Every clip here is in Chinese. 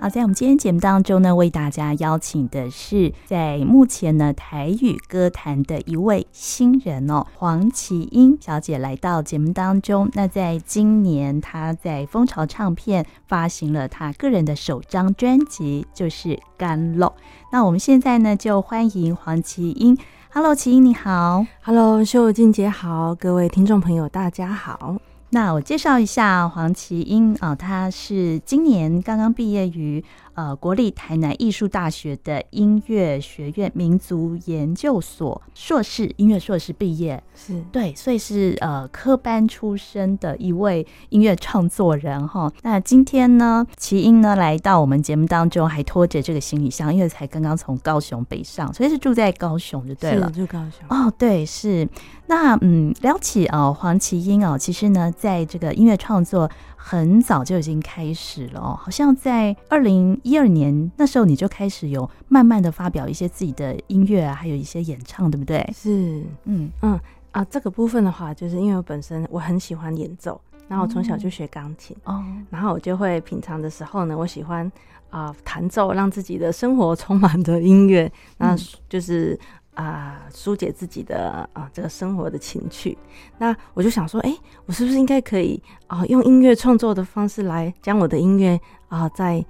好，在我们今天节目当中呢，为大家邀请的是在目前呢台语歌坛的一位新人哦，黄绮英小姐来到节目当中。那在今年，她在蜂巢唱片发行了她个人的首张专辑，就是《甘露》。那我们现在呢，就欢迎黄绮英。Hello，綺英你好。Hello，秀静姐好，各位听众朋友大家好。那我介绍一下黄奇英啊，她是今年刚刚毕业于呃国立台南艺术大学的音乐学院民族研究所硕士，音乐硕士毕业，是对，所以是呃科班出身的一位音乐创作人哈。那今天呢，綺英呢来到我们节目当中，还拖着这个行李箱，因为才刚刚从高雄北上，所以是住在高雄就对了，住高雄哦，对，是。那嗯，聊起哦，黄綺英哦，其实呢，在这个音乐创作很早就已经开始了哦，好像在二零一二年那时候你就开始有慢慢的发表一些自己的音乐啊，还有一些演唱，对不对？是，嗯嗯啊，这个部分的话，就是因为我本身我很喜欢演奏，然后我从小就学钢琴哦，然后我就会平常的时候呢，我喜欢啊弹奏，让自己的生活充满着音乐，那就是。嗯啊，疏解自己的啊这个生活的情趣，那我就想说，哎、欸，我是不是应该可以啊用音乐创作的方式来将我的音乐啊在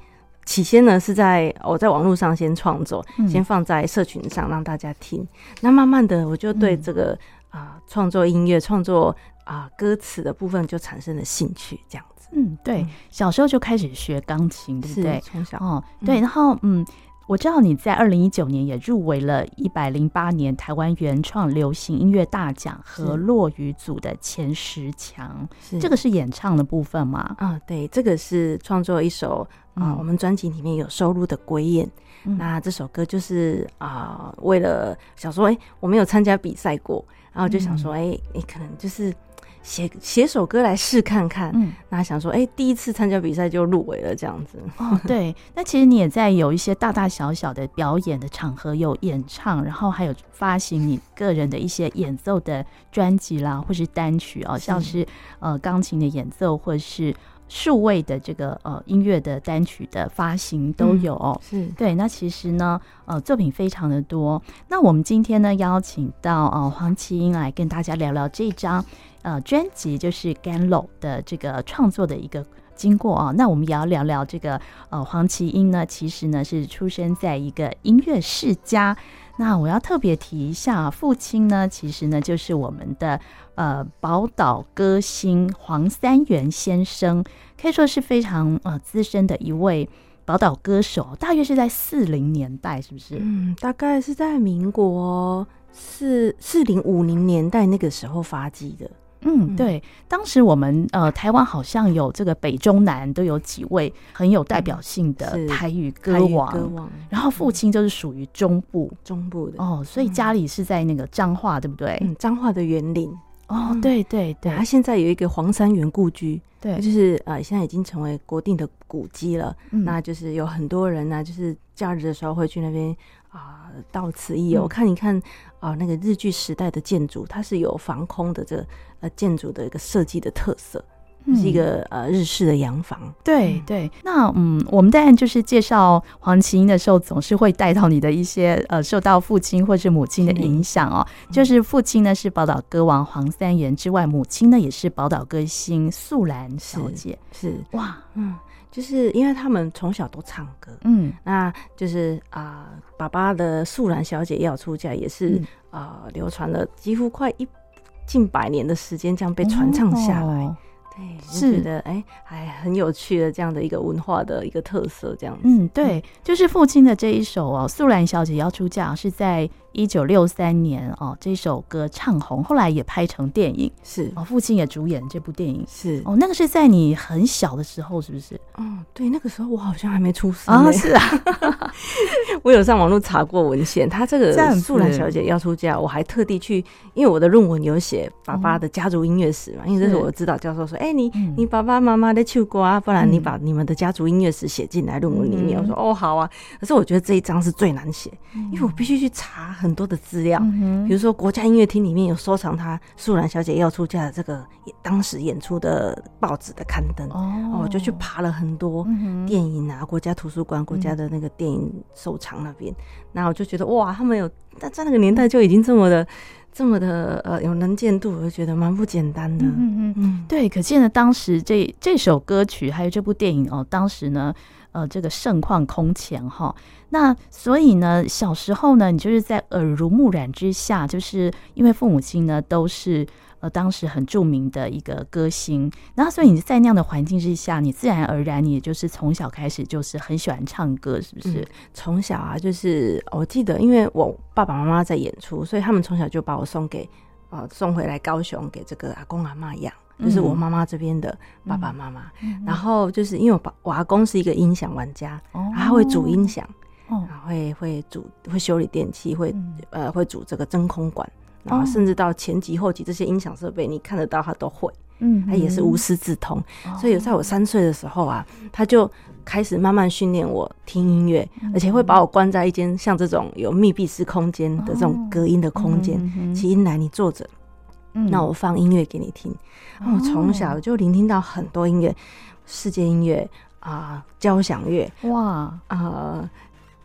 起先呢是在我在网络上先创作，嗯、先放在社群上让大家听，那慢慢的我就对这个啊创作音乐、创作啊歌词的部分就产生了兴趣，这样子。嗯，对，小时候就开始学钢琴，对不对？从小哦，对，然后嗯。我知道你在二零一九年也入围了一百零八年台湾原创流行音乐大奖和落语组的前十强，是这个是演唱的部分吗？啊，对，这个是创作一首啊，我们专辑里面有收录的《归雁》。嗯，那这首歌就是啊，为了想说，哎，我没有参加比赛过，然后就想说，哎，你可能就是。写写首歌来试看看，嗯，那想说，哎、欸，第一次参加比赛就入围了，这样子。哦，对，那其实你也在有一些大大小小的表演的场合有演唱，然后还有发行你个人的一些演奏的专辑啦，或是单曲哦，像是呃钢琴的演奏，或是。数位的这个呃音乐的单曲的发行都有，哦嗯，是对。那其实呢，呃，作品非常的多。那我们今天呢，邀请到呃黄綺英来跟大家聊聊这张呃专辑，就是《甘露》的这个创作的一个经过啊。那我们也要聊聊这个呃黄綺英呢，其实呢是出生在一个音乐世家。那我要特别提一下，父亲呢，其实呢就是我们的呃宝岛歌星黄三元先生，可以说是非常呃资深的一位宝岛歌手，大约是在四零年代，是不是？嗯，大概是在民国四四零五零年代那个时候发迹的。嗯，对，当时我们呃台湾好像有这个北中南都有几位很有代表性的台语歌王，歌王，然后父亲就是属于中部中部的哦，所以家里是在那个彰化，对不对？嗯，彰化的园林哦，对对对，他现在有一个黄三元故居，对，就是呃现在已经成为国定的古迹了，嗯，那就是有很多人呢，就是假日的时候会去那边。啊，到此一游，看一看啊，那个日剧时代的建筑，它是有防空的这呃建筑的一个设计的特色，嗯、是一个呃日式的洋房。对对，那嗯，我们当然就是介绍黄綺英的时候，总是会带到你的一些呃受到父亲或是母亲的影响哦。就是父亲呢是宝岛歌王黄三元之外，母亲呢也是宝岛歌星素兰小姐。是，是哇，嗯。就是因为他们从小都唱歌，嗯，那就是啊、呃，爸爸的素兰小姐要出嫁也是啊、嗯呃，流传了几乎快一近百年的时间，这样被传唱下来。哦对，是觉得哎，还很有趣的这样的一个文化的一个特色，这样子。嗯，对，就是父亲的这一首哦，《素兰小姐要出嫁》是在一九六三年哦，这首歌唱红，后来也拍成电影，是。哦，父亲也主演这部电影，是。哦，那个是在你很小的时候，是不是？哦，对，那个时候我好像还没出生啊，是啊，我有上网络查过文献，他这个《素兰小姐要出嫁》，我还特地去，因为我的论文有写爸爸的家族音乐史嘛，因为这是我的指导教授说，哎。你你爸爸妈妈的去过啊，不然你把你们的家族音乐史写进来论文里面。我说哦好啊，可是我觉得这一章是最难写，因为我必须去查很多的资料，嗯、比如说国家音乐厅里面有收藏他素兰小姐要出嫁的这个当时演出的报纸的刊登，哦，我就去爬了很多电影啊，嗯、国家图书馆、国家的那个电影收藏那边，然后我就觉得哇，他们有在在那个年代就已经这么的。这么的呃有能见度，我就觉得蛮不简单的。嗯嗯嗯，对，可见呢，当时这这首歌曲还有这部电影哦，当时呢，呃，这个盛况空前哈。那所以呢，小时候呢，你就是在耳濡目染之下，就是因为父母亲呢都是。呃，当时很著名的一个歌星，然后所以你在那样的环境之下，你自然而然，你也就是从小开始就是很喜欢唱歌，是不是？从小啊，就是我记得，因为我爸爸妈妈在演出，所以他们从小就把我送给啊送回来高雄给这个阿公阿嬷养，就是我妈妈这边的爸爸妈妈。嗯、然后就是因为我爸我阿公是一个音响玩家，哦、他会组音响，哦，然后会会组会修理电器，会、嗯、呃会组这个真空管。然后甚至到前级后级这些音响设备，你看得到他都会，嗯，他也是无师自通。所以在我三岁的时候啊，他就开始慢慢训练我听音乐，而且会把我关在一间像这种有密闭式空间的这种隔音的空间，起音来你坐着，那我放音乐给你听。我从小就聆听到很多音乐，世界音乐啊，交响乐，哇啊，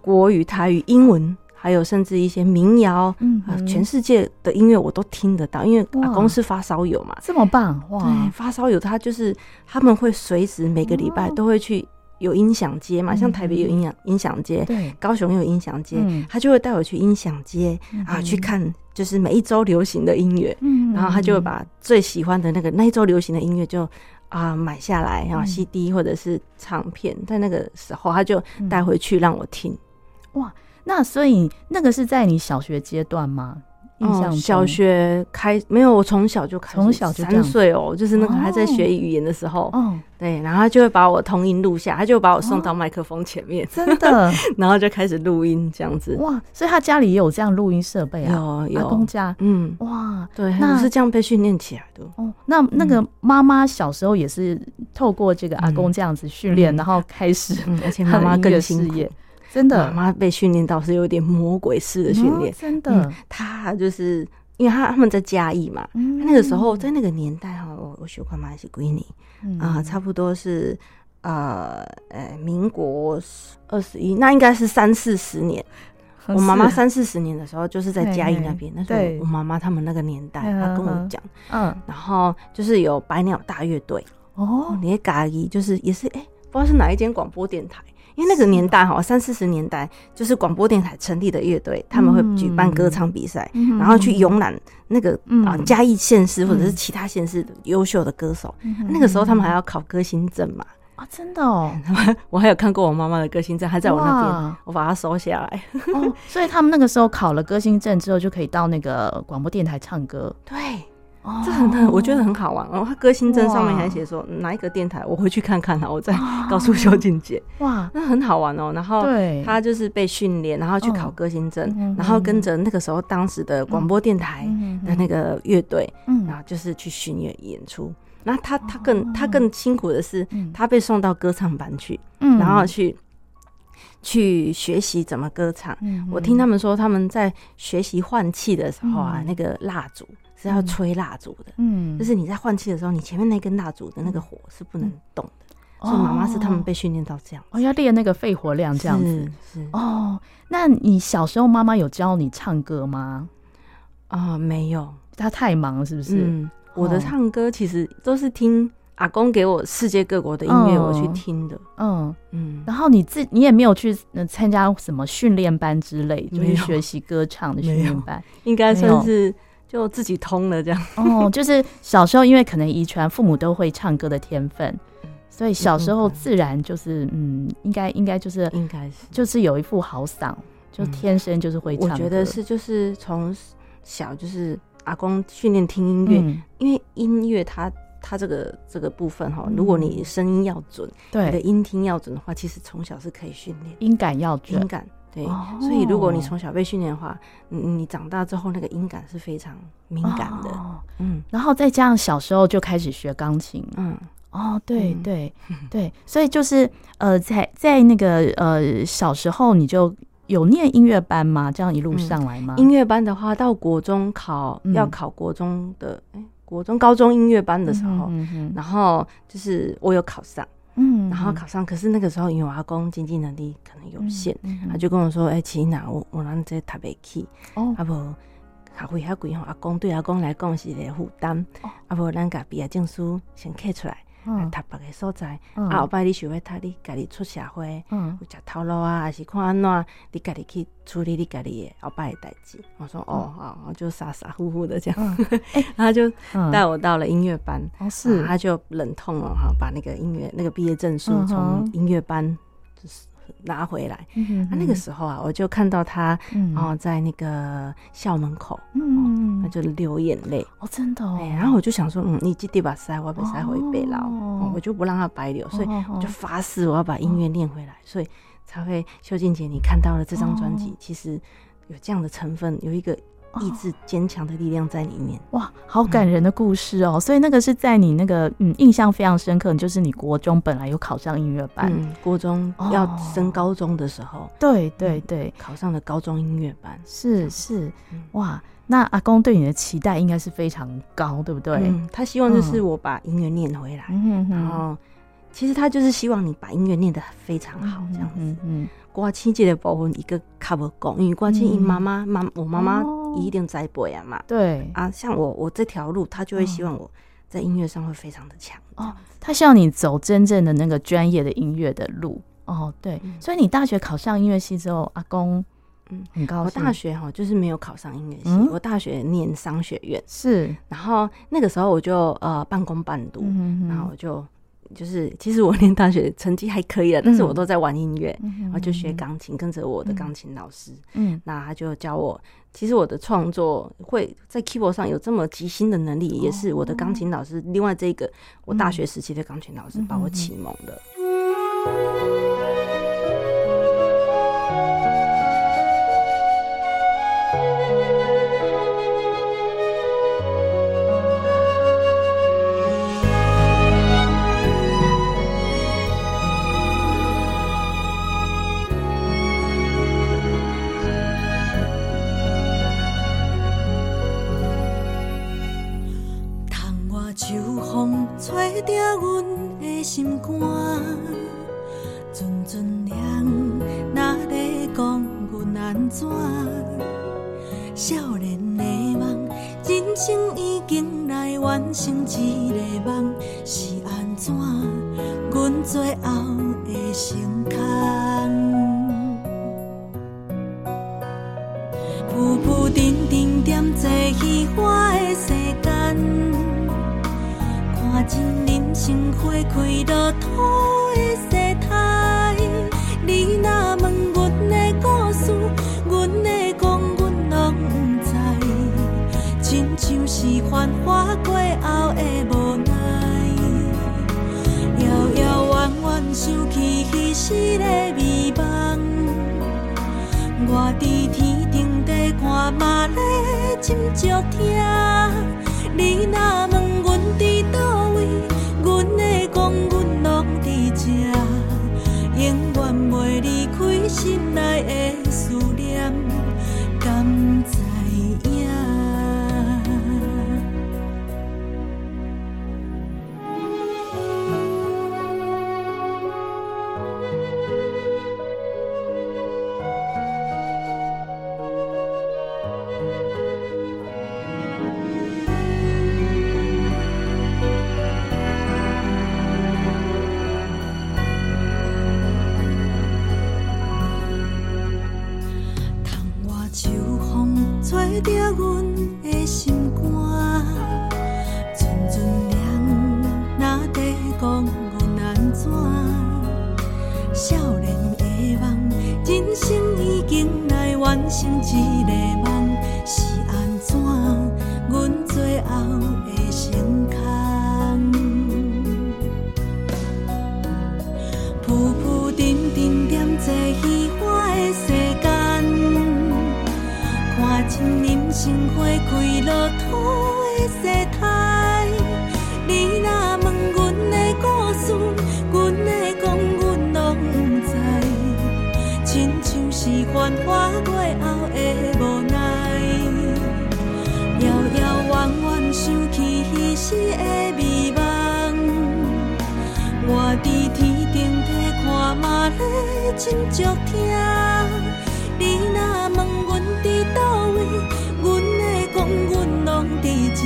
国语、台语、英文。还有甚至一些民谣，嗯，全世界的音乐我都听得到，因为阿公司发烧友嘛，这么棒哇！对，发烧友他就是他们会随时每个礼拜都会去有音响街嘛，像台北有音响音响街，对，高雄有音响街，他就会带我去音响街啊去看，就是每一周流行的音乐，然后他就会把最喜欢的那个那一周流行的音乐就啊买下来，然后 CD 或者是唱片，在那个时候他就带回去让我听，哇。那所以那个是在你小学阶段吗？印象、哦、小学开没有，我从小就开始，从小就三岁哦，就是那个还在学语言的时候，哦，对，然后他就会把我通音录下，他就把我送到麦克风前面，哦、真的，然后就开始录音这样子。哇，所以他家里也有这样录音设备啊？有有，阿公家，嗯，哇，对，那是这样被训练起来的。哦，那那个妈妈小时候也是透过这个阿公这样子训练，嗯、然后开始，嗯、而且妈妈更辛苦。真的，妈妈被训练到是有点魔鬼式的训练。真的，他就是因为他他们在嘉义嘛，那个时候在那个年代哈，我我学过马来西亚尼啊，差不多是呃呃民国二十一，那应该是三四十年。我妈妈三四十年的时候就是在嘉义那边，那时候我妈妈他们那个年代，她跟我讲，嗯，然后就是有百鸟大乐队。哦，你也嘉义就是也是哎，不知道是哪一间广播电台。因为那个年代哈，三四十年代就是广播电台成立的乐队，他们会举办歌唱比赛，然后去游览那个啊嘉义县市或者是其他县市的优秀的歌手。那个时候他们还要考歌星证嘛？啊，真的哦！我还有看过我妈妈的歌星证，还在我那边，我把它收下来。哦，所以他们那个时候考了歌星证之后，就可以到那个广播电台唱歌。对。这很很，我觉得很好玩。然后他歌星证上面还写说哪一个电台，我回去看看啊，我再告诉秀静姐。哇，那很好玩哦。然后他就是被训练，然后去考歌星证，然后跟着那个时候当时的广播电台的那个乐队，然后就是去巡演演出。那他他更他更辛苦的是，他被送到歌唱班去，然后去去学习怎么歌唱。我听他们说，他们在学习换气的时候啊，那个蜡烛。是要吹蜡烛的，嗯，就是你在换气的时候，你前面那根蜡烛的那个火是不能动的。所以妈妈是他们被训练到这样，哦，要练那个肺活量这样子。是哦，那你小时候妈妈有教你唱歌吗？啊，没有，她太忙是不是？嗯，我的唱歌其实都是听阿公给我世界各国的音乐，我去听的。嗯嗯，然后你自你也没有去参加什么训练班之类，就是学习歌唱的训练班，应该算是。就自己通了这样。哦，就是小时候因为可能遗传父母都会唱歌的天分，所以小时候自然就是嗯，应该应该就是应该是。就是有一副好嗓，就天生就是会唱。我觉得是就是从小就是阿公训练听音乐，因为音乐它它这个这个部分哈，如果你声音要准，对，你的音听要准的话，其实从小是可以训练音感要准，音感。对，所以如果你从小被训练的话，你你长大之后那个音感是非常敏感的。嗯，然后再加上小时候就开始学钢琴。嗯，哦，对对 对，所以就是呃，在在那个呃小时候你就有念音乐班吗？这样一路上来吗？嗯、音乐班的话，到国中考、嗯、要考国中的，哎，国中、高中音乐班的时候，然后就是我有考上，嗯，然后考上，可是那个时候因为我阿公经济能力可能有限，嗯嗯、他就跟我说：“哎、欸，琪娜，我我让这台北去，哦，阿婆学费遐贵吼，阿公对阿公来讲是个负担，哦、阿婆咱甲毕业证书先刻出来。”嗯，读别个所在，嗯、啊，后摆你想要读，你家己出社会，嗯，有食头路啊，还是看安怎，你家己去处理你家己的后摆的代志。我说、嗯、哦，好，我就傻傻乎乎的这样，嗯。欸、然后就带我到了音乐班，嗯、是，他就忍痛了哈，把那个音乐那个毕业证书从音乐班就是。拿回来，嗯、那个时候啊，我就看到他，嗯、哦，在那个校门口，嗯，他、哦、就流眼泪，哦，真的、哦。欸，然后我就想说，嗯，你记得把塞，我要把塞回背牢，我就不让他白流，所以我就发誓我要把音乐练回来，哦、所以才会秀静姐，你看到了这张专辑，哦、其实有这样的成分，有一个。意志坚强的力量在里面，哇，好感人的故事哦！嗯、所以那个是在你那个嗯印象非常深刻，就是你国中本来有考上音乐班，嗯，国中要升高中的时候，哦、对对对，考上了高中音乐班，是是，哇，那阿公对你的期待应该是非常高，对不对？嗯、他希望就是我把音乐念回来，嗯、然后其实他就是希望你把音乐念得非常好，这样子，嗯。嗯歌星这个部分一个较无讲，因为歌星因妈妈妈我妈妈一定栽培啊嘛。对啊，像我我这条路，他就会希望我在音乐上会非常的强哦。他希望你走真正的那个专业的音乐的路哦。对，所以你大学考上音乐系之后，阿公嗯很高兴。我大学哈就是没有考上音乐系，我大学念商学院是。然后那个时候我就呃半工半读，然后我就。就是，其实我念大学成绩还可以了，但是我都在玩音乐，嗯、然后就学钢琴，跟着我的钢琴老师，嗯，那他就教我。其实我的创作会在 keyboard 上有这么即兴的能力，也是我的钢琴老师。另外这个，我大学时期的钢琴老师把我启蒙的。着阮的心肝，阵阵凉，哪里讲阮安怎？少年的梦，人生已经来完成一个梦，是安怎？阮最后的成空。浮浮沉沉，惦在虚幻的世间。真人生花开落土的世态。你若问阮的故事，阮会讲，阮拢不知，亲像是繁华过后的无奈。遥遥远远想起彼时的迷茫，我伫天顶底看，嘛咧真足疼。你若问阮伫。chim nai em 我过后的无奈，遥遥想起彼时的迷惘。我伫天顶看真足听，你若问阮伫倒位，阮会讲阮拢伫遮，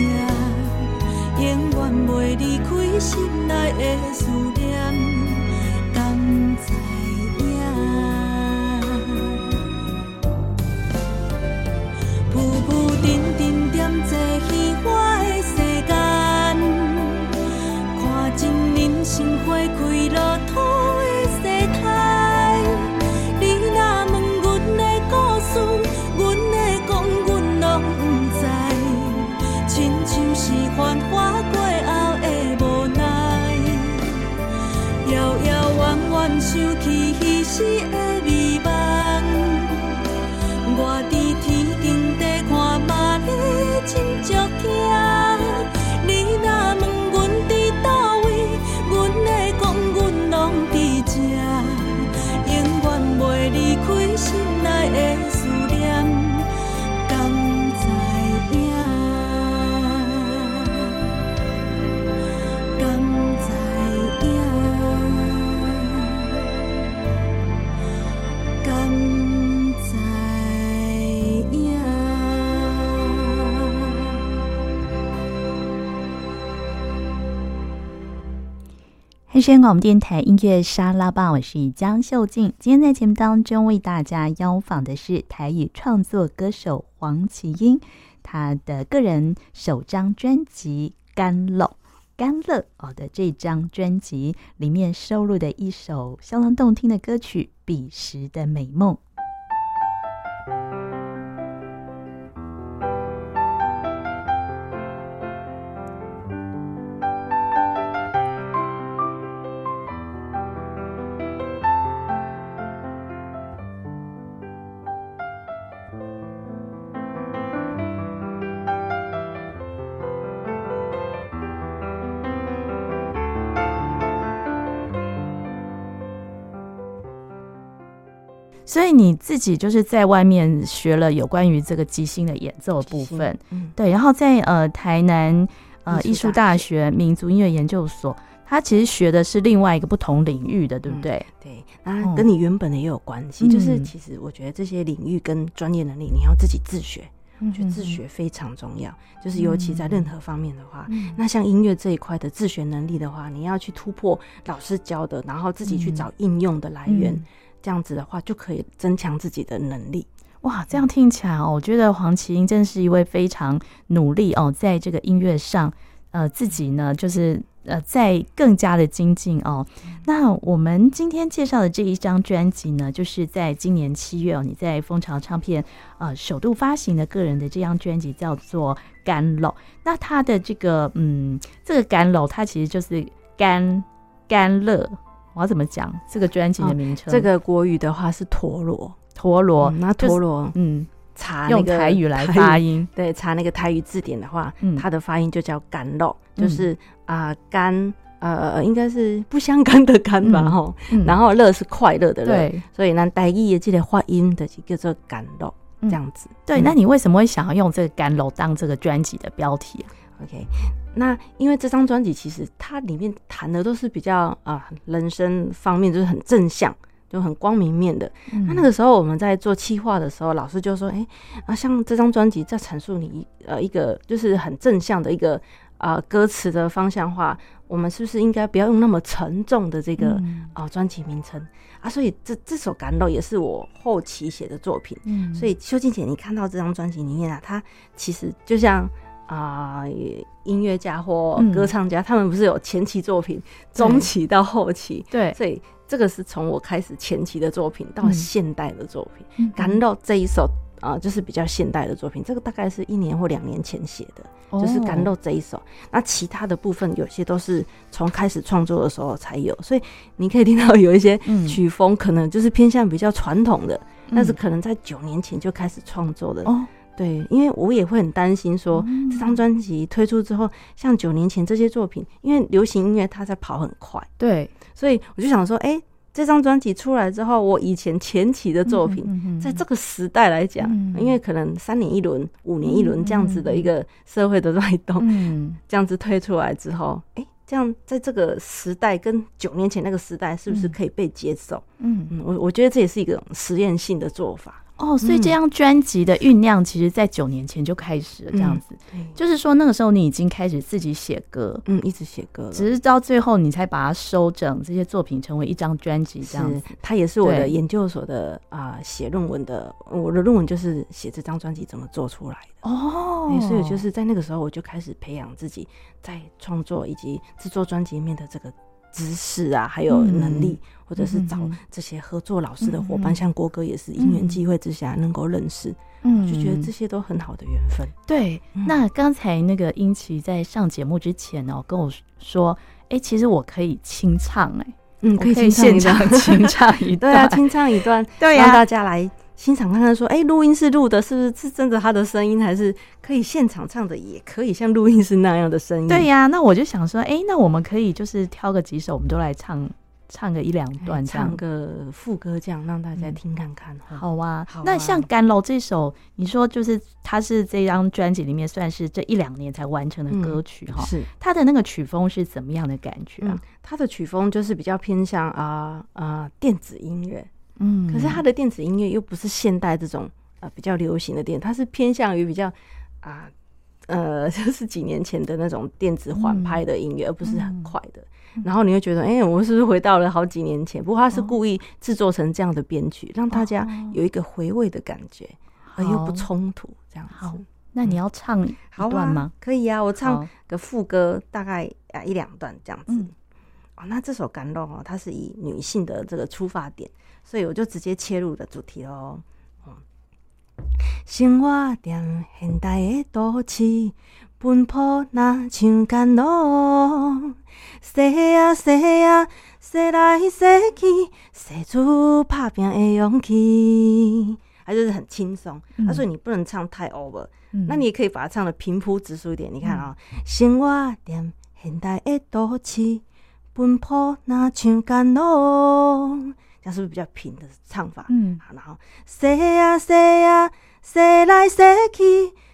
永远袂离开心内的。我的世间，看尽人生花开落土的世态。你若问的故事，会讲，是繁华过后的无奈，遥遥想起。新生广播电台音乐沙拉吧，我是江秀静。今天在节目当中为大家邀访的是台语创作歌手黄绮英，他的个人首张专辑《甘露甘乐》哦的这张专辑里面收录的一首相当动听的歌曲《彼时的美梦》。所以你自己就是在外面学了有关于这个即兴的演奏部分，嗯，对，然后在呃台南呃艺术大学民族音乐研究所，他其实学的是另外一个不同领域的，对不对？嗯、对，那跟你原本的也有关系，嗯、就是其实我觉得这些领域跟专业能力你要自己自学，我觉得自学非常重要，就是尤其在任何方面的话，嗯、那像音乐这一块的自学能力的话，你要去突破老师教的，然后自己去找应用的来源。嗯这样子的话，就可以增强自己的能力。哇，这样听起来哦，我觉得黄绮英真是一位非常努力哦，在这个音乐上，呃，自己呢就是呃，在更加的精进哦。那我们今天介绍的这一张专辑呢，就是在今年七月哦，你在蜂巢唱片呃首度发行的个人的这张专辑叫做《甘露》。那它的这个嗯，这个甘露它其实就是甘甘乐。我要怎么讲？这个专辑的名称？哦，这个国语的话是陀螺，陀螺。那陀螺，嗯，查用台语来发音，对，查那个台语字典的话，嗯，它的发音就叫干露，就是啊甘，呃，应该是不相干的干吧，吼。然后乐是快乐的乐，对，所以呢，台语也记得发音的就叫做甘露这样子。对，那你为什么会想要用这个甘露当这个专辑的标题啊？OK，那因为这张专辑其实它里面谈的都是比较啊人生方面，就是很正向，就很光明面的。那、嗯、那个时候我们在做企划的时候，老师就说：“哎、欸，啊，像这张专辑在阐述你呃一个就是很正向的一个啊歌词的方向话，我们是不是应该不要用那么沉重的这个、嗯、啊专辑名称啊？所以这这首《感动》也是我后期写的作品。嗯，所以修静姐，你看到这张专辑里面啊，它其实就像。啊、呃，音乐家或歌唱家，嗯、他们不是有前期作品、中期到后期？对，所以这个是从我开始前期的作品到现代的作品。嗯，甘露这一首啊、呃，就是比较现代的作品。这个大概是一年或两年前写的，哦、就是甘露这一首。那其他的部分有些都是从开始创作的时候才有，所以你可以听到有一些曲风可能就是偏向比较传统的，嗯、但是可能在九年前就开始创作的。哦对，因为我也会很担心说，这张专辑推出之后，像九年前这些作品，因为流行音乐它在跑很快，对，所以我就想说，哎，这张专辑出来之后，我以前前期的作品，在这个时代来讲，因为可能三年一轮、五年一轮这样子的一个社会的脉动，这样子推出来之后，哎，这样在这个时代跟九年前那个时代，是不是可以被接受？嗯嗯，我我觉得这也是一个实验性的做法。哦，所以这张专辑的酝酿，其实，在九年前就开始了，这样子，嗯、就是说那个时候你已经开始自己写歌，嗯，一直写歌，只是到最后你才把它收整，这些作品成为一张专辑，这样子。它也是我的研究所的啊，写论文的，我的论文就是写这张专辑怎么做出来的。哦，所以就是在那个时候，我就开始培养自己在创作以及制作专辑里面的这个。知识啊，还有能力，嗯、或者是找这些合作老师的伙伴，嗯、像郭哥也是因缘际会之下能够认识，嗯，就觉得这些都很好的缘分。对，嗯、那刚才那个英奇在上节目之前哦，跟我说，哎、欸，其实我可以清唱、欸，哎，嗯，可以现场清唱一段，对啊，清唱一段，对呀，让大家来。欣赏看看，说，哎，录音室录的是不是是真的他的声音，还是可以现场唱的，也可以像录音室那样的声音？对呀，那我就想说，哎，那我们可以就是挑个几首，我们都来唱唱个一两段，唱个副歌，这样让大家听看看。好啊，那像《甘露》这首，你说就是它是这张专辑里面算是这一两年才完成的歌曲哈？是它的那个曲风是怎么样的感觉啊？它的曲风就是比较偏向啊啊电子音乐。嗯，可是他的电子音乐又不是现代这种呃比较流行的电，它是偏向于比较啊呃 就是几年前的那种电子缓拍的音乐，嗯、而不是很快的。嗯、然后你会觉得，哎、欸，我是不是回到了好几年前？不过他是故意制作成这样的编曲，哦、让大家有一个回味的感觉，而又不冲突这样子。好，那你要唱一段吗？啊可以啊，我唱个副歌，大概啊一两段这样子。嗯、哦，那这首《甘露》哦，它是以女性的这个出发点。所以我就直接切入的主题喽。嗯，生活在现代的都市，奔波若像甘露，洗啊洗啊，洗来洗去，洗出打拼的勇气。它就是很轻松，他说、嗯、你不能唱太 over，、嗯、那你也可以把它唱的平铺直叙一点。你看啊、生活在现代的都市，奔波那像甘露。那是不是比较平的唱法？嗯，好，然后洗啊洗啊，洗来谁去，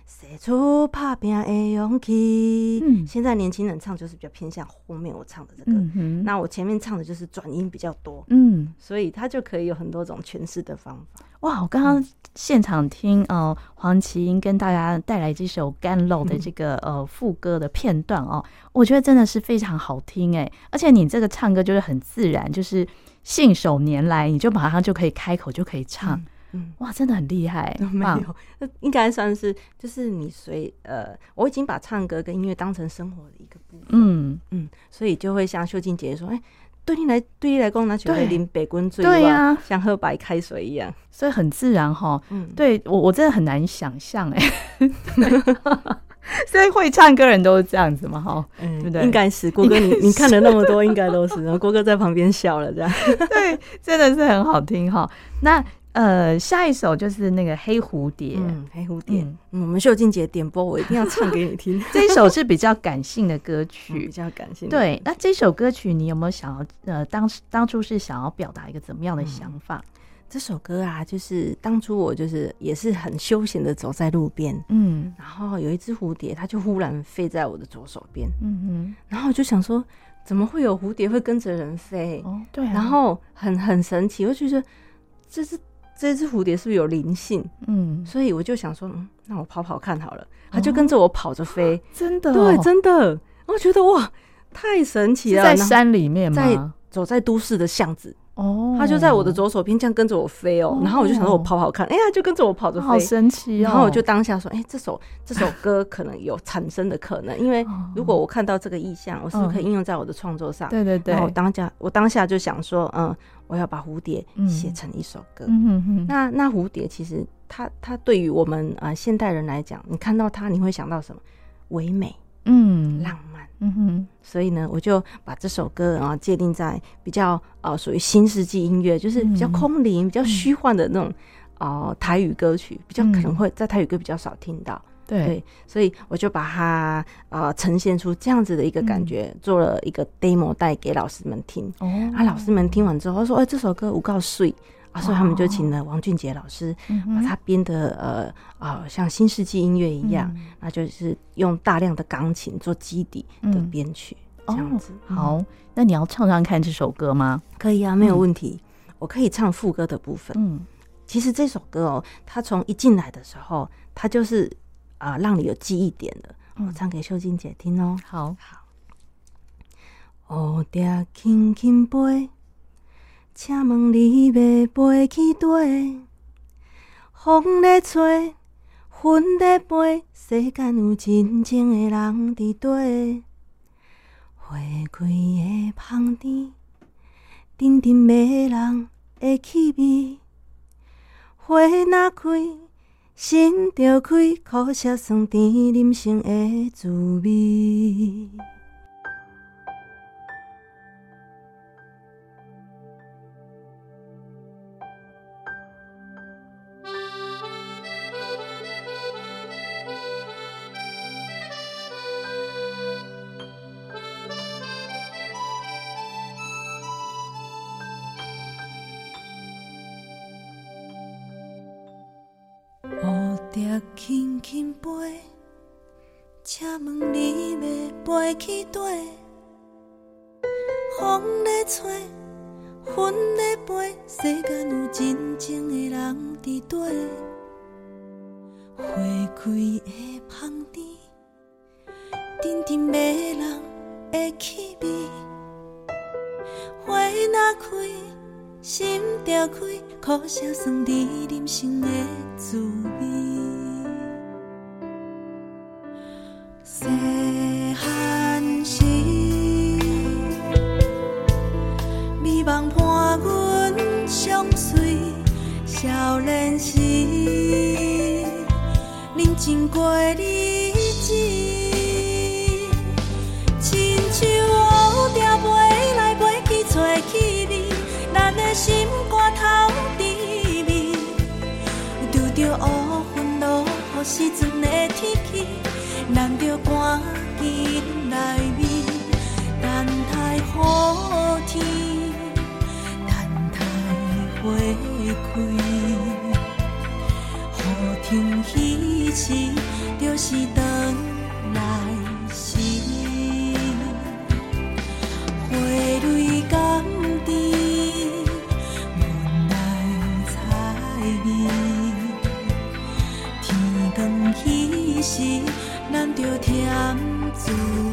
谁出打拼的勇气。嗯，现在年轻人唱就是比较偏向后面我唱的这个，嗯，那我前面唱的就是转音比较多，嗯，所以他就可以有很多种诠释的方法。哇，我刚刚现场听呃黄麒英跟大家带来这首《甘露》的这个呃副歌的片段哦，我觉得真的是非常好听哎，而且你这个唱歌就是很自然，就是。信手拈来，你就马上就可以开口，就可以唱。嗯，嗯哇，真的很厉害。没有，那应该算是就是你随呃，我已经把唱歌跟音乐当成生活的一个部分。嗯嗯，所以就会像秀静姐姐说，哎、欸，对你来对你来讲，那就会淋北滚水，对呀，像喝白开水一样，所以很自然哈。嗯，对我我真的很难想象哎。所以会唱歌人都是这样子嘛？哈，嗯，对不对？应该是郭哥，你你看了那么多，应该都是。然后郭哥在旁边笑了，这样 对，真的是很好听哈。那呃，下一首就是那个黑蝴蝶，嗯，黑蝴蝶。嗯，我们秀静姐点播，我一定要唱给你听。这一首是比较感性的歌曲，比较感性。对，那这首歌曲你有没有想要呃，当时当初是想要表达一个怎么样的想法？这首歌啊，就是当初我就是也是很休闲的走在路边，嗯，然后有一只蝴蝶，它就忽然飞在我的左手边，嗯嗯，然后我就想说，怎么会有蝴蝶会跟着人飞？哦，对啊，然后很很神奇，我就觉得这只这只蝴蝶是不是有灵性？嗯，所以我就想说，嗯，那我跑跑看好了，它就跟着我跑着飞，真的，对，真的，我觉得哇，太神奇了，在山里面吗？在走在都市的巷子。哦，他就在我的左手边这样跟着我飞哦，然后我就想说，我跑跑看，哎呀，就跟着我跑着飞，好神奇哦。然后我就当下说，哎，这首这首歌可能有产生的可能，因为如果我看到这个意象，我是不是可以应用在我的创作上？对对对。我当下我当下就想说，嗯，我要把蝴蝶写成一首歌。那那蝴蝶其实它它对于我们啊现代人来讲，你看到它你会想到什么？唯美，嗯，浪漫。嗯哼，所以呢，我就把这首歌啊界定在比较呃属于新世纪音乐，就是比较空灵、比较虚幻的那种啊台语歌曲，比较可能会在台语歌比较少听到。对，对，所以我就把它呃呈现出这样子的一个感觉，嗯、做了一个 demo 带给老师们听。哦，啊，老师们听完之后说：“哎、欸，这首歌有够水。”啊，所以他们就请了王俊杰老师，把它编的呃啊、呃，像新世纪音乐一样，嗯、那就是用大量的钢琴做基底的编曲，嗯、这样子。哦、好，那你要唱唱看这首歌吗？可以啊，没有问题。嗯、我可以唱副歌的部分。嗯，其实这首歌哦，它从一进来的时候，它就是啊、呃，让你有记忆点的。我唱给秀晶姐听哦。好好。乌蝶轻轻飞。请问你要飞去佗？风在吹，云在飞，世间有真正的人伫佗？花开的香甜，阵阵迷人的气味。花若开，心就开，苦涩酸甜，人生的滋味。轻轻飞，请问你要飞去佗？风在吹，云在飞，世间有真正的人伫佗？花开的香甜，阵阵迷人的气味。花若开，心就开，苦涩酸甜，人生的滋味。经过你足。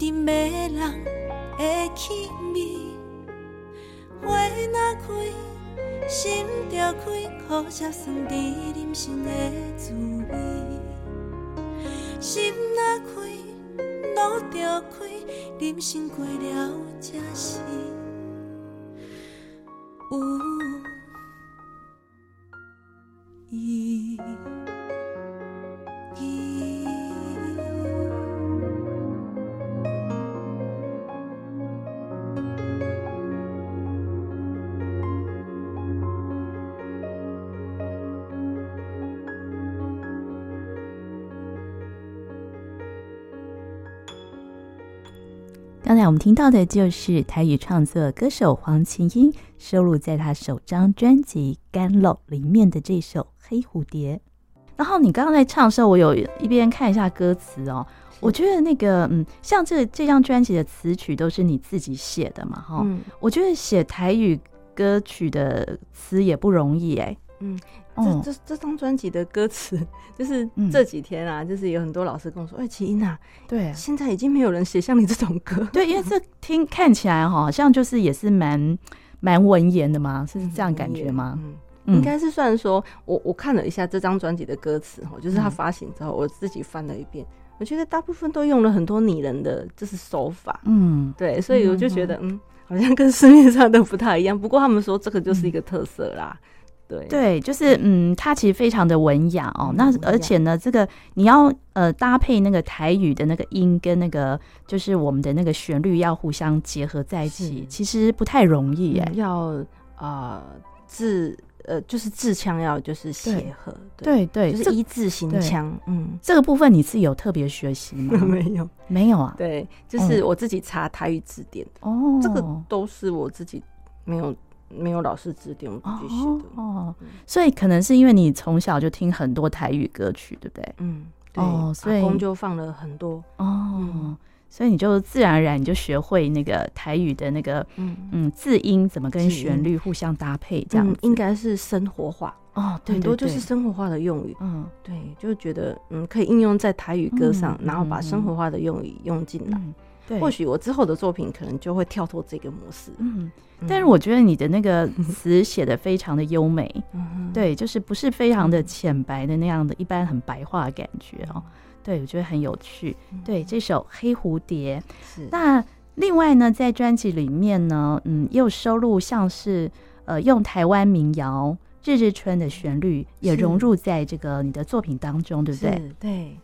甜甜的人的气味。花若开，心就开，苦涩酸甜人生的滋味。心若开，路就开，人生过了才是我们听到的就是台语创作歌手黄琴英收录在他首张专辑《干露》里面的这首《黑蝴蝶》。然后你刚刚在唱的时候，我有一边看一下歌词哦，我觉得那个嗯，像这这张专辑的词曲都是你自己写的嘛，哈，嗯，我觉得写台语歌曲的词也不容易哎，嗯。这这这张专辑的歌词，就是这几天啊，嗯、就是有很多老师跟我说：“哎，齐英啊，对，现在已经没有人写像你这种歌。”对，因为这听看起来好像就是也是蛮蛮文言的嘛，是这样感觉吗？嗯，嗯应该是算说，我我看了一下这张专辑的歌词哈，就是他发行之后，我自己翻了一遍，嗯、我觉得大部分都用了很多拟人的就是手法，嗯，对，所以我就觉得嗯，嗯，好像跟市面上的不太一样。不过他们说这个就是一个特色啦。嗯对，对，就是嗯，它其实非常的文雅哦。那而且呢，这个你要呃搭配那个台语的那个音跟那个就是我们的那个旋律要互相结合在一起，其实不太容易哎。要啊字呃就是字腔要就是协和，对对，就是一字形腔。嗯，这个部分你是有特别学习吗？没有，没有啊。对，就是我自己查台语字典哦，这个都是我自己没有。没有老师指点，我自己写的。哦，所以可能是因为你从小就听很多台语歌曲，对不对？嗯，对，哦，所以就放了很多。哦，所以你就自然而然你就学会那个台语的那个嗯。嗯字音怎么跟旋律互相搭配，这样应该是生活化哦，很多就是生活化的用语，嗯，对，就觉得嗯可以应用在台语歌上，然后把生活化的用语用进来。或许我之后的作品可能就会跳脱这个模式。嗯，但是我觉得你的那个词写的非常的优美，嗯，对，就是不是非常的浅白的那样的一般很白话的感觉哦。对，我觉得很有趣。对，这首《黑蝴蝶》是。那另外呢，在专辑里面呢，嗯，又收录像是呃用台湾民谣《日日春》的旋律也融入在这个你的作品当中，对不对？对。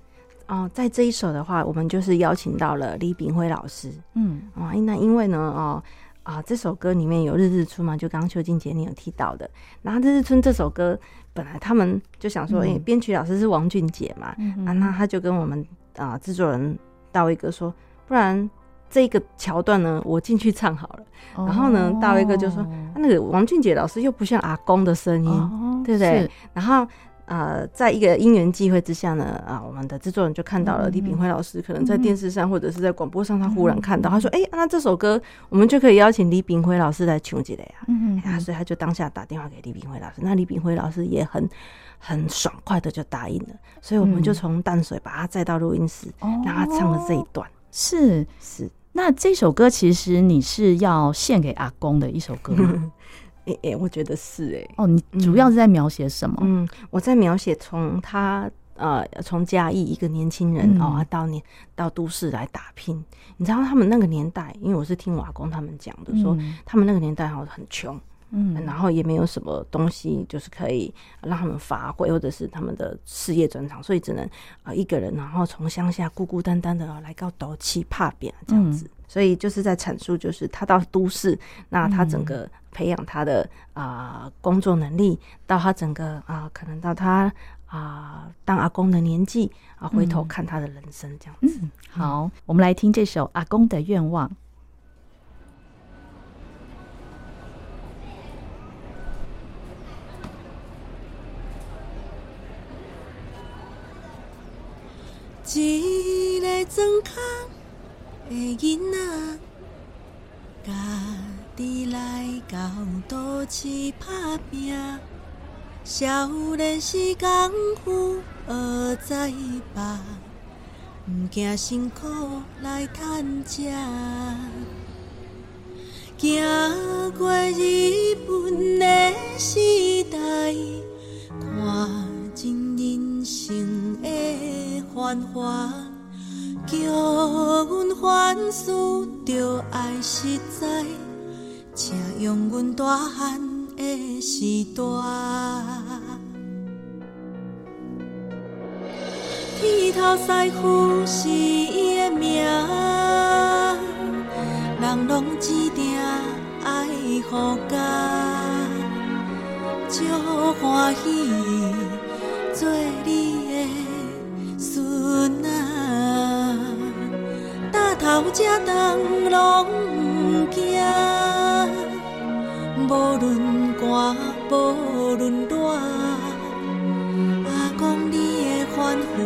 哦，在这一首的话，我们就是邀请到了李炳辉老师。嗯，啊，那因为呢，哦，啊，这首歌里面有《日日春》嘛，就刚刚邱静姐你有提到的。然后《日日春》这首歌，本来他们就想说，哎、嗯，编曲老师是王俊杰嘛，嗯、啊，那他就跟我们啊制作人大卫哥说，不然这个桥段呢，我进去唱好了。哦、然后呢，大卫哥就说，那个王俊杰老师又不像阿公的声音，哦、对不对？然后。呃，在一个因缘际会之下呢，啊，我们的制作人就看到了李炳辉老师，可能在电视上或者是在广播上，他忽然看到，他说：“哎、欸，那这首歌我们就可以邀请李炳辉老师来唱一下呀。”嗯嗯，所以他就当下打电话给李炳辉老师，那李炳辉老师也很很爽快的就答应了，所以我们就从淡水把他载到录音室，让他唱了这一段。是是，那这首歌其实你是要献给阿公的一首歌吗？哎哎、我觉得是哎、欸、哦，你主要是在描写什么？嗯，我在描写从他呃从嘉义一个年轻人、嗯、哦，到年到都市来打拼。你知道他们那个年代，因为我是听瓦工他们讲的，嗯、说他们那个年代好像很穷，嗯，然后也没有什么东西，就是可以让他们发挥或者是他们的事业专长，所以只能啊、呃、一个人，然后从乡下孤孤单单的来到斗气怕扁这样子。嗯所以就是在阐述，就是他到都市，那他整个培养他的啊、呃、工作能力，到他整个啊、呃、可能到他啊、呃、当阿公的年纪啊，回头看他的人生这样子。嗯、好，嗯、我们来听这首《阿公的愿望》。一个装卡。的囡仔，家己来到都市打拼，少年时功夫学在目，毋惊辛苦来趁食，行过日本的时代，看尽人生的繁华，叫阮反思着爱实在，请用阮大汉的时代。剃头师傅是伊的名，人拢指定爱护家，足欢喜做你的孙仔，大头才当拢毋惊，无论寒无论热，阿公你的欢呼。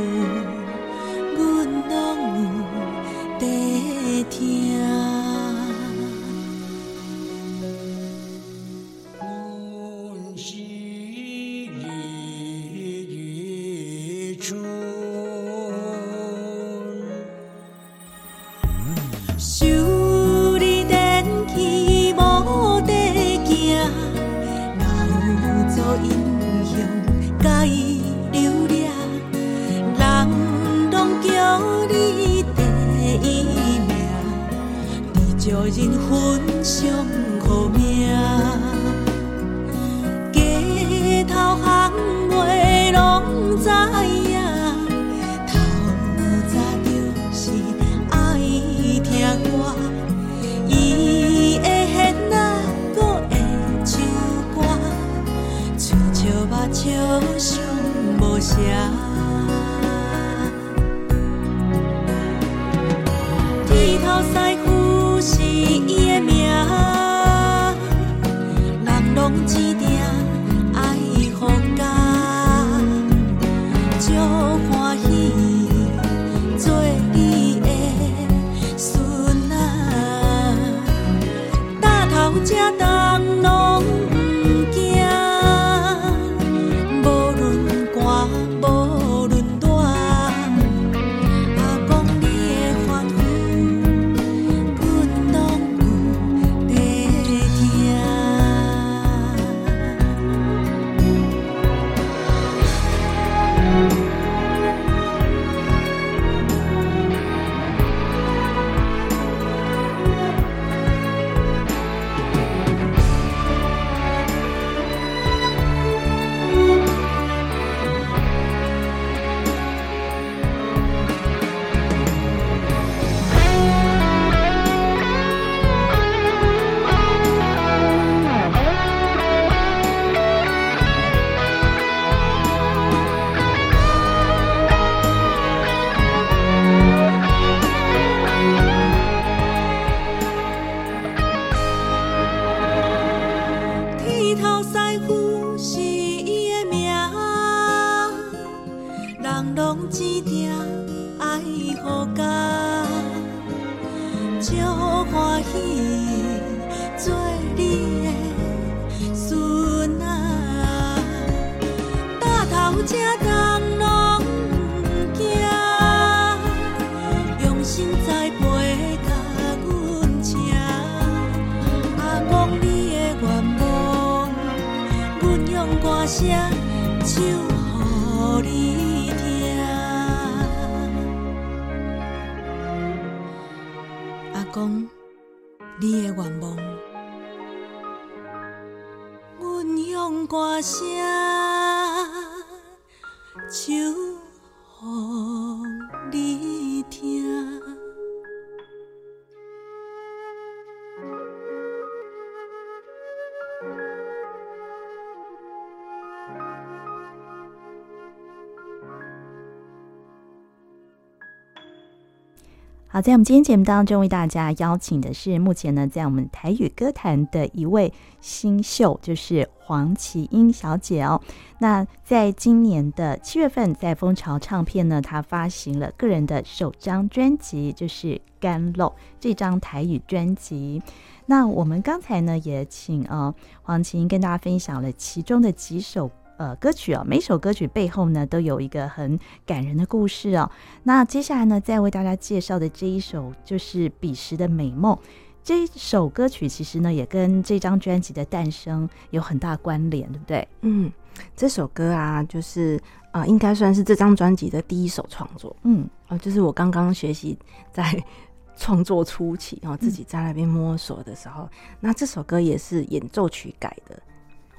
好，在我们今天节目当中，为大家邀请的是目前呢，在我们台语歌坛的一位新秀，就是黄绮英小姐哦。那在今年的七月份，在蜂巢唱片呢，她发行了个人的首张专辑，就是《甘露》这张台语专辑。那我们刚才呢，也请呃黄绮英跟大家分享了其中的几首。呃歌曲哦，每首歌曲背后呢都有一个很感人的故事哦。那接下来呢，再为大家介绍的这一首就是彼时的美梦。这一首歌曲其实呢，也跟这张专辑的诞生有很大关联，对不对？嗯，这首歌啊，就是啊、呃，应该算是这张专辑的第一首创作。嗯，哦，就是我刚刚学习在 创作初期，然后自己在那边摸索的时候，嗯、那这首歌也是演奏曲改的。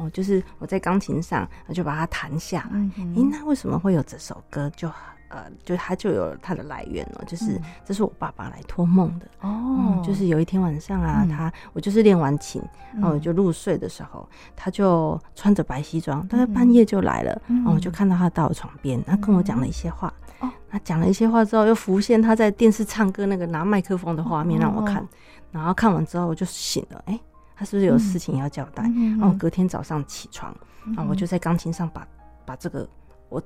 哦，就是我在钢琴上，就把它弹下来。嗯。哼，诶，那为什么会有这首歌？就呃，就它就有它的来源了，就是这是我爸爸来托梦的哦、嗯，就是有一天晚上啊，嗯、他我就是练完琴，然后我就入睡的时候，他就穿着白西装，大概半夜就来了，然后我就看到他到我床边，他跟我讲了一些话，哦，他讲了一些话之后，又浮现他在电视唱歌那个拿麦克风的画面让我看，然后看完之后我就醒了，哎，他是不是有事情要交代？然后隔天早上起床，然后我就在钢琴上把把这个我。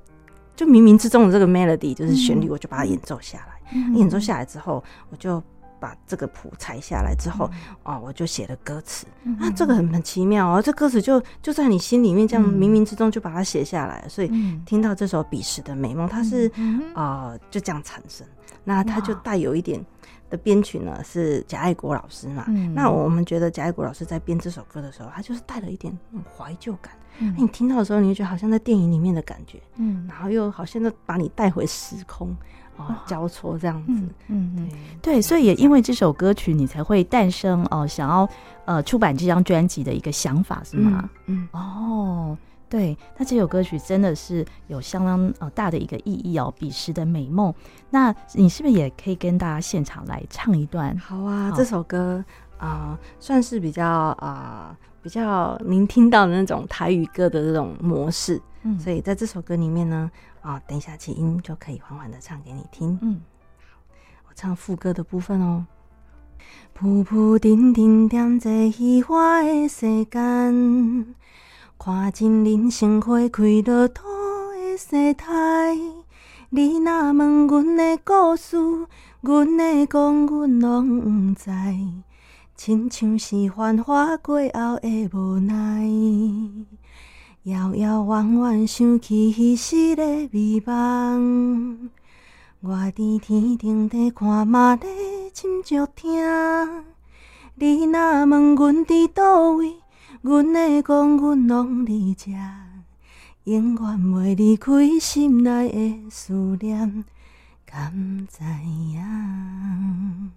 就冥冥之中的这个 melody 就是旋律，我就把它演奏下来。嗯、演奏下来之后，我就把这个谱裁下来之后，嗯、哦，我就写了歌词。嗯、啊，这个很很奇妙哦，这歌词就就在你心里面，这样冥冥之中就把它写下来。所以听到这首彼时的美梦，它是啊、呃、就这样产生。那他就带有一点的编曲呢，是贾爱国老师嘛。嗯、那我们觉得贾爱国老师在编这首歌的时候，他就是带了一点怀旧感。嗯、你听到的时候，你就觉得好像在电影里面的感觉，嗯，然后又好像在把你带回时空，哦，交错这样子，嗯嗯，嗯对，对，所以也因为这首歌曲，你才会诞生哦、呃，想要呃出版这张专辑的一个想法，是吗？嗯，嗯。哦，对，那这首歌曲真的是有相当呃大的一个意义哦，彼时的美梦。那你是不是也可以跟大家现场来唱一段？好啊，好这首歌啊、呃，算是比较啊。呃比较您听到的那种台语歌的这种模式，嗯，所以在这首歌里面呢，啊，等一下起音就可以缓缓的唱给你听，嗯，我唱副歌的部分哦。浮浮沉沉踮在虚华的世间，看尽人生花开落土的世态。你若问阮的故事，阮会讲阮拢不知。亲像是繁华过后的无奈，遥遥远远想起彼时的美梦。我伫天顶在看，嘛在斟酌听。你若问阮伫叨位，阮会讲阮拢伫遮，永远袂离开心内的思念，敢知影？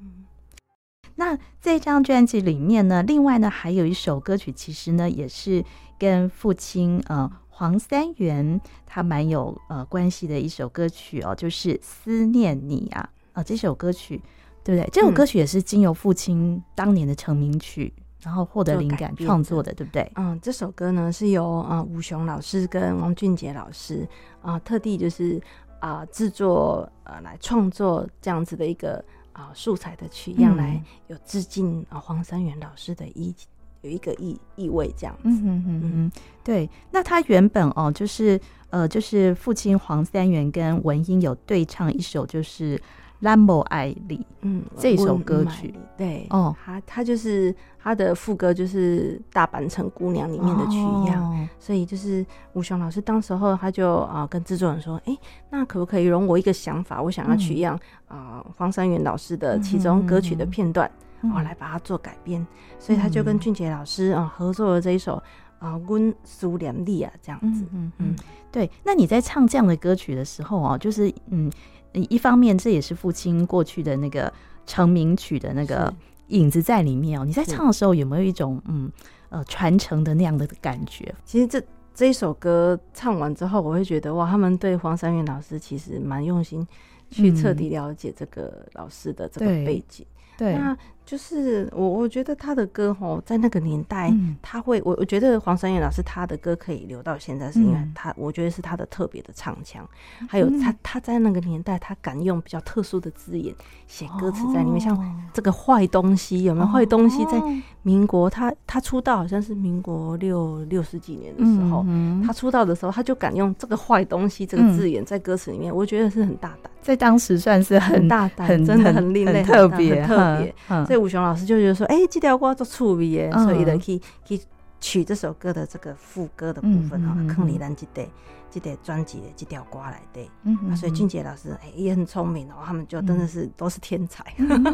那这张专辑里面呢，另外呢还有一首歌曲，其实呢也是跟父亲呃黄三元他蛮有呃关系的一首歌曲哦，就是《思念你》啊啊、呃、这首歌曲对不对？这首歌曲也是经由父亲当年的成名曲，嗯、然后获得灵感创作的，对不对？嗯，这首歌呢是由啊、呃、武雄老师跟王俊杰老师啊、呃、特地就是啊制、呃、作呃来创作这样子的一个。啊，素材的曲样来有致敬啊黄三元老师的意，有一个意意味这样子。嗯嗯嗯嗯，对。那他原本哦，就是呃，就是父亲黄三元跟文英有对唱一首，就是。兰博爱丽，嗯，这首歌曲，对，哦，他他就是他的副歌就是大阪城姑娘里面的曲样，哦、所以就是吴雄老师当时候他就啊、呃、跟制作人说，哎、欸，那可不可以容我一个想法，我想要取样啊、嗯呃、黄三元老师的其中歌曲的片段，我、来把它做改编，所以他就跟俊杰老师啊、呃、合作了这一首啊温苏联丽啊这样子，嗯嗯，嗯，对，那你在唱这样的歌曲的时候啊，就是嗯。一方面，这也是父亲过去的那个成名曲的那个影子在里面哦。你在唱的时候有没有一种嗯呃传承的那样的感觉？其实这这一首歌唱完之后，我会觉得哇，他们对黄三元老师其实蛮用心，去彻底了解这个老师的这个背景。对。那就是我，我觉得他的歌吼，在那个年代，他会我我觉得黄三元老师他的歌可以留到现在，是因为他，我觉得是他的特别的唱腔，还有他他在那个年代，他敢用比较特殊的字眼写歌词在里面，像这个坏东西有没有？坏东西在民国，他他出道好像是民国六六十几年的时候，他出道的时候，他就敢用这个坏东西这个字眼在歌词里面，我觉得是很大胆，在当时算是很大胆，真的很另类、特别、特别，所以。武雄老师就觉得说：“哎、欸，这条歌做趣味耶，嗯、所以就去去取这首歌的这个副歌的部分哈，坑里咱这得这得专辑的这条歌来对。嗯哼，所以俊杰老师哎也很聪明哦，他们就真的是都是天才，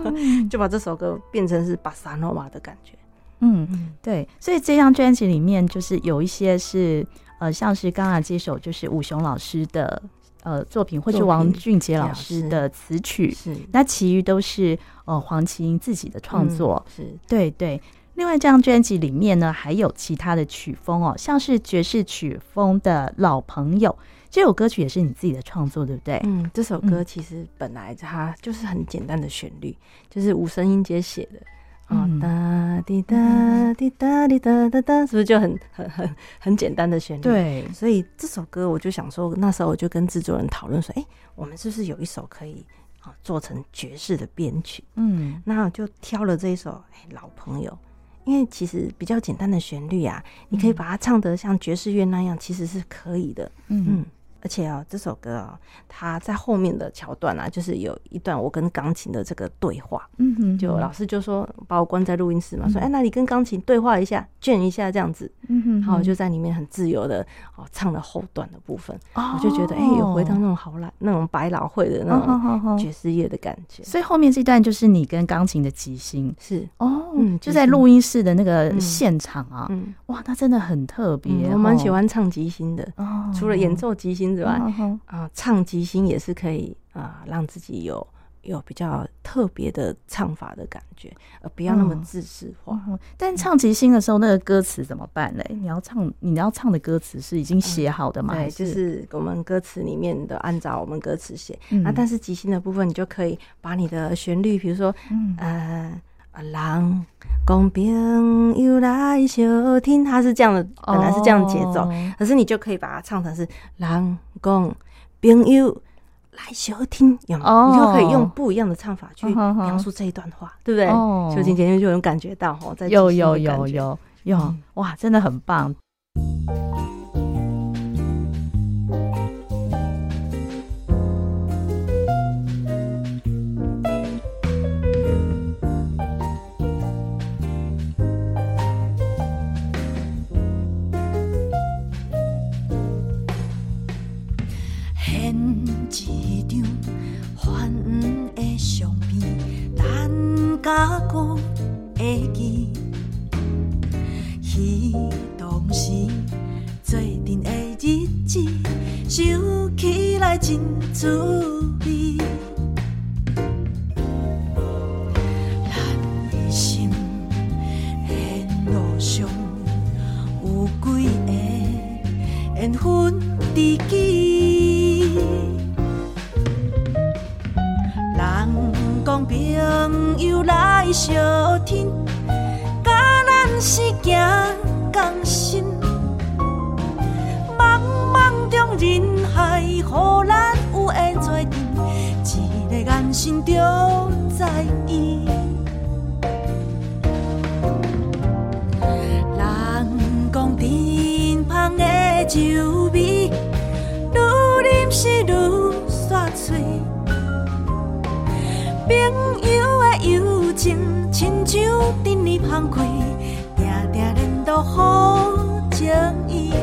就把这首歌变成是巴萨诺瓦的感觉。嗯，对，所以这张专辑里面就是有一些是呃，像是刚才这首就是武雄老师的呃作品，或是王俊杰老师的词曲，是那其余都是呃黄麒英自己的创作。是对对。另外，这张专辑里面呢还有其他的曲风哦，像是爵士曲风的老朋友，这首歌曲也是你自己的创作，对不对？嗯，这首歌其实本来它就是很简单的旋律，嗯、就是无声音阶写的。啊，哒滴哒滴哒滴哒哒哒，是不是就很很很很简单的旋律？对，所以这首歌我就想说，那时候我就跟制作人讨论说，哎、欸，我们是不是有一首可以啊做成爵士的编曲？嗯，那我就挑了这一首，哎，老朋友，因为其实比较简单的旋律啊，你可以把它唱得像爵士乐那样，其实是可以的。嗯。嗯而且啊，这首歌啊，它在后面的桥段啊，就是有一段我跟钢琴的这个对话。嗯哼，就老师就说把我关在录音室嘛，说哎，那你跟钢琴对话一下，卷一下这样子。嗯哼，然后我就在里面很自由的哦唱了后段的部分。我就觉得哎，有回到那种好老那种百老汇的那种爵士乐的感觉。所以后面这段就是你跟钢琴的即兴。是哦，嗯就在录音室的那个现场啊。嗯，哇，那真的很特别。我蛮喜欢唱即兴的。哦，除了演奏即兴。之外啊，唱即兴也是可以啊，让自己有有比较特别的唱法的感觉，而不要那么自私化。但唱即兴的时候，那个歌词怎么办嘞？你要唱，你要唱的歌词是已经写好的吗？对，就是我们歌词里面的按照我们歌词写。那但是即兴的部分，你就可以把你的旋律，比如说，呃，人公朋友来相听，它是这样的，本来是这样的节奏，可是你就可以把它唱成是人公朋友来相听，有没有？Oh, 你就可以用不一样的唱法去描述这一段话，oh, 对不对？秋琴姐姐就有感觉到哦，在有有有有有，哇，真的很棒。甲讲会记，彼当时做阵的日子，想起来真滋味。咱一生沿路上有几个缘分知己，小天，甲咱是行同心。茫茫中人海，予咱有缘做阵，一个眼神就知意。人讲阵香的酒味，愈啉是愈煞嘴。朋友的友情，亲像阵里香开，定定联络好情谊。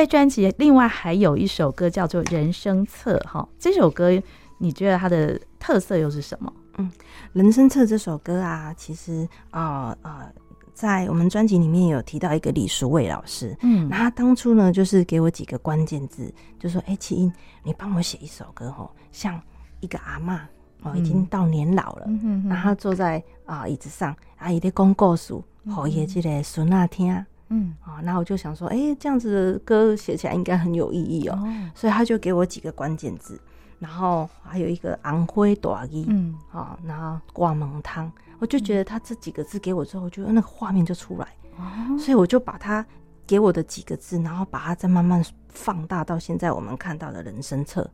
在专辑另外还有一首歌叫做《人生册》哈，这首歌你觉得它的特色又是什么？嗯，《人生册》这首歌啊，其实啊啊。呃呃在我们专辑里面有提到一个李淑伟老师，嗯，那他当初呢，就是给我几个关键字，就说：“哎、欸，启英，你帮我写一首歌哦，像一个阿妈哦，已经到年老了，嗯、然后坐在啊椅子上，阿姨在讲故事，好爷这个孙啊听，嗯，啊，那我就想说，哎、欸，这样子的歌写起来应该很有意义哦，哦所以他就给我几个关键字，然后还有一个昂灰大衣，嗯，啊，然后挂门汤。我就觉得他这几个字给我之后，我觉得那个画面就出来，哦、所以我就把他给我的几个字，然后把它再慢慢放大到现在我们看到的人生册。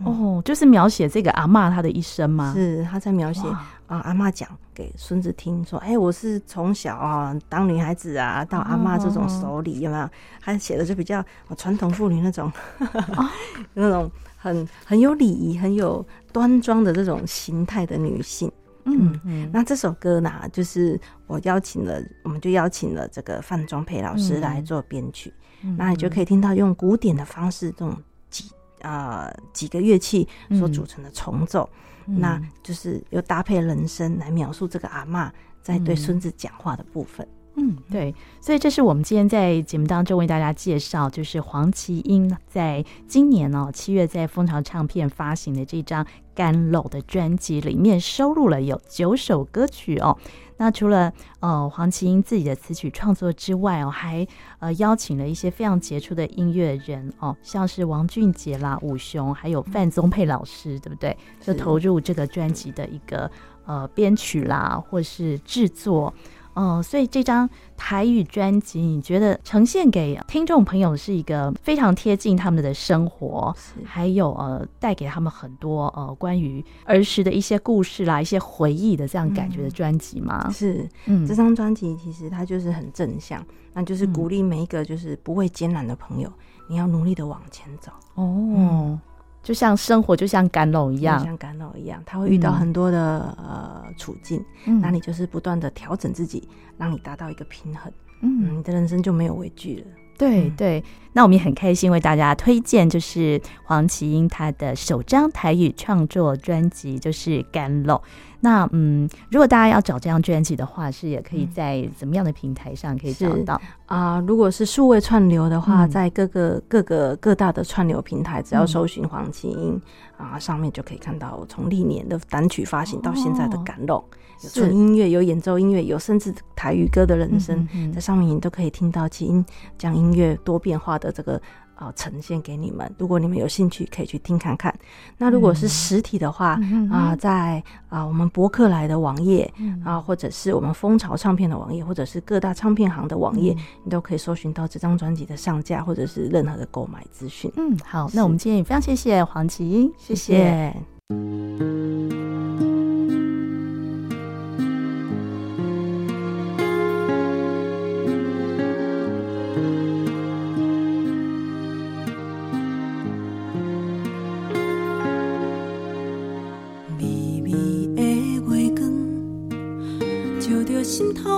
嗯、哦，就是描写这个阿嬷她的一生吗？是，她在描写啊，阿嬷讲给孙子听，说：“哎、欸，我是从小啊当女孩子啊，到阿嬷这种手里，有没有？”他写的就比较传统妇女那种，哦、那种很很有礼仪、很有端庄的这种形态的女性。嗯嗯，那这首歌呢，就是我邀请了，我们就邀请了这个范中培老师来做编曲，嗯、那你就可以听到用古典的方式，这种几呃几个乐器所组成的重奏，嗯、那就是又搭配人声来描述这个阿妈在对孙子讲话的部分。嗯，对，所以这是我们今天在节目当中为大家介绍，就是黄麒英在今年哦七月在蜂巢唱片发行的这张《干露》的专辑里面收录了有九首歌曲哦。那除了呃黄麒英自己的词曲创作之外哦，还呃邀请了一些非常杰出的音乐人哦，像是王俊杰啦、武雄，还有范宗沛老师，对不对？就投入这个专辑的一个呃编曲啦，或是制作。哦，所以这张台语专辑，你觉得呈现给听众朋友是一个非常贴近他们的生活，是还有呃，带给他们很多呃关于儿时的一些故事啦、一些回忆的这样感觉的专辑吗？嗯、是，嗯，这张专辑其实它就是很正向，那就是鼓励每一个就是不畏艰难的朋友，嗯、你要努力的往前走。哦。嗯就像生活，就像甘露一样，像甘露一样，他会遇到很多的、嗯、呃处境，嗯、那你就是不断的调整自己，让你达到一个平衡，嗯，嗯，你的人生就没有畏惧了。对、嗯、对，那我们也很开心为大家推荐，就是黄绮英她的首张台语创作专辑，就是《甘露》。那嗯，如果大家要找这张专辑的话，是也可以在怎么样的平台上可以找到？啊、呃？如果是数位串流的话，嗯、在各个各个各大的串流平台，只要搜寻黄绮英、嗯、啊，上面就可以看到从历年的单曲发行到现在的甘露，哦、有纯音乐，有演奏音乐，有甚至台语歌的人声，嗯嗯嗯。在上面你都可以听到其英将音乐多变化的这个。啊，呈现给你们。如果你们有兴趣，可以去听看看。那如果是实体的话，嗯、啊，在啊我们博客来的网页、嗯、啊，或者是我们蜂巢唱片的网页，或者是各大唱片行的网页，嗯、你都可以搜寻到这张专辑的上架，或者是任何的购买资讯。嗯，好，那我们今天也非常谢谢黄麒英，谢谢。谢谢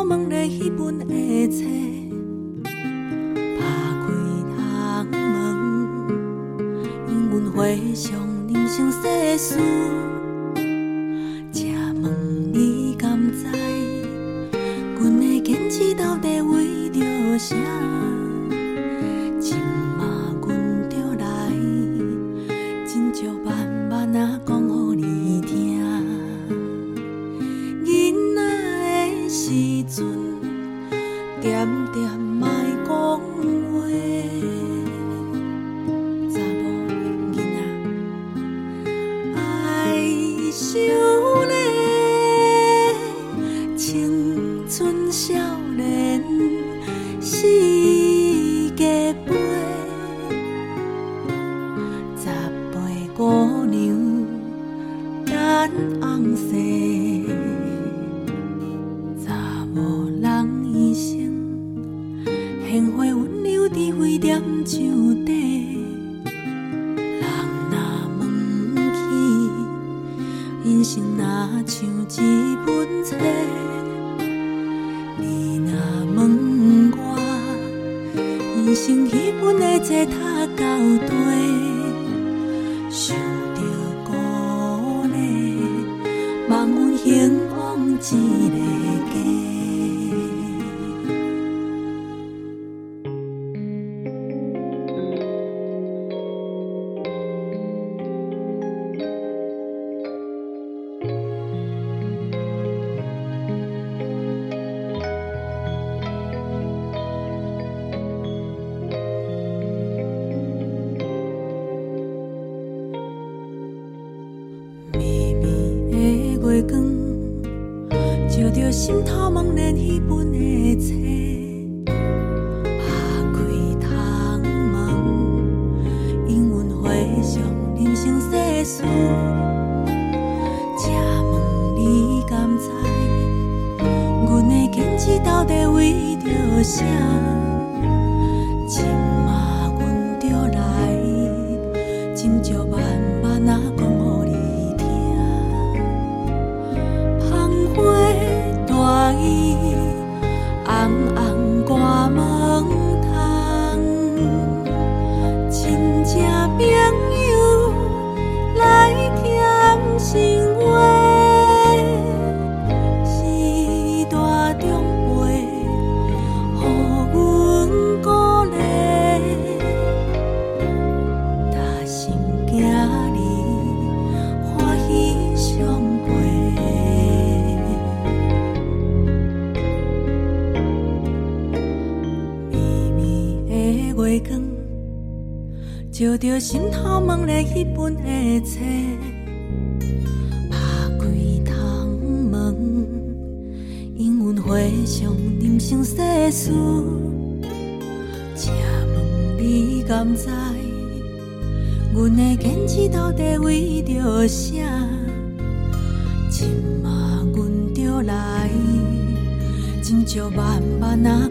门的彼本的册，打开窗门，因阮回想人生世事。请问你甘知，阮的坚持到底为着啥？心彼本的册，打开窗门，因阮回想人生世事。请问你敢知，阮的坚持到底为着啥？今嘛阮就来，千招万万啊